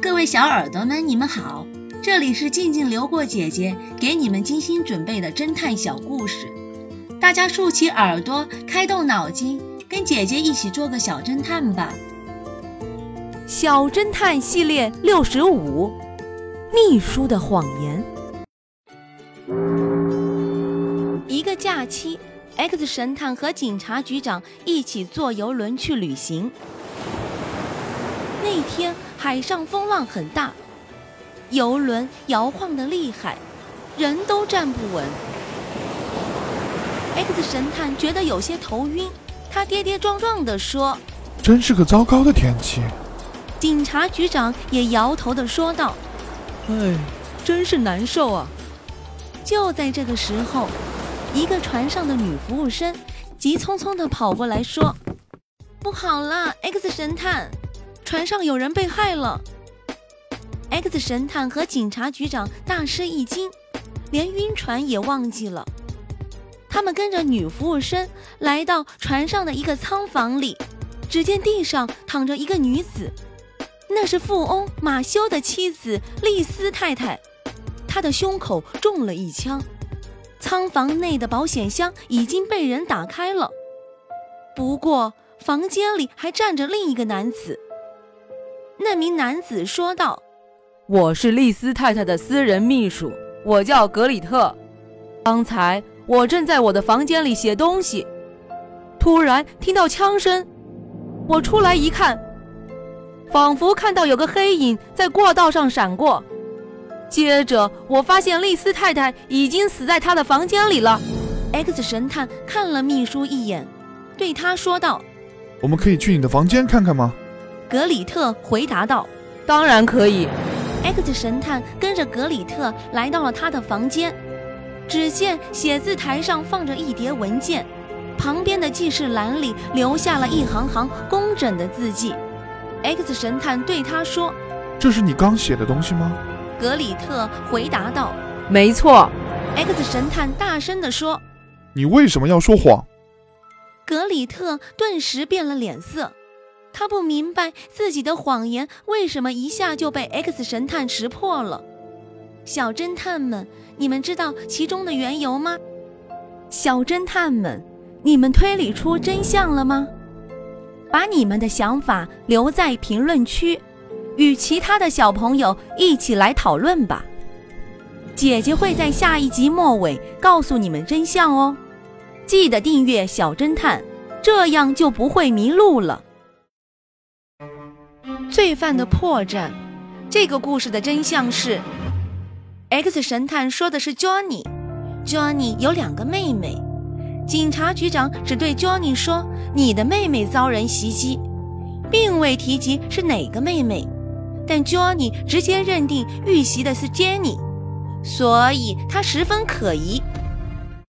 各位小耳朵们，你们好，这里是静静流过姐姐给你们精心准备的侦探小故事，大家竖起耳朵，开动脑筋，跟姐姐一起做个小侦探吧。小侦探系列六十五，秘书的谎言。一个假期，X 神探和警察局长一起坐游轮去旅行。那天海上风浪很大，游轮摇晃的厉害，人都站不稳。X 神探觉得有些头晕，他跌跌撞撞地说：“真是个糟糕的天气。”警察局长也摇头地说道：“哎，真是难受啊！”就在这个时候，一个船上的女服务生急匆匆地跑过来说：“不好了，X 神探！”船上有人被害了，X 神探和警察局长大吃一惊，连晕船也忘记了。他们跟着女服务生来到船上的一个仓房里，只见地上躺着一个女子，那是富翁马修的妻子丽丝太太，她的胸口中了一枪。仓房内的保险箱已经被人打开了，不过房间里还站着另一个男子。那名男子说道：“我是丽丝太太的私人秘书，我叫格里特。刚才我正在我的房间里写东西，突然听到枪声，我出来一看，仿佛看到有个黑影在过道上闪过。接着我发现丽丝太太已经死在她的房间里了。”X 神探看了秘书一眼，对他说道：“我们可以去你的房间看看吗？”格里特回答道：“当然可以。”X 神探跟着格里特来到了他的房间，只见写字台上放着一叠文件，旁边的记事栏里留下了一行行工整的字迹。X 神探对他说：“这是你刚写的东西吗？”格里特回答道：“没错。”X 神探大声地说：“你为什么要说谎？”格里特顿时变了脸色。他不明白自己的谎言为什么一下就被 X 神探识破了。小侦探们，你们知道其中的缘由吗？小侦探们，你们推理出真相了吗？把你们的想法留在评论区，与其他的小朋友一起来讨论吧。姐姐会在下一集末尾告诉你们真相哦。记得订阅小侦探，这样就不会迷路了。罪犯的破绽。这个故事的真相是，X 神探说的是 Johnny，Johnny 有两个妹妹。警察局长只对 Johnny 说：“你的妹妹遭人袭击”，并未提及是哪个妹妹。但 Johnny 直接认定遇袭的是 Jenny，所以他十分可疑。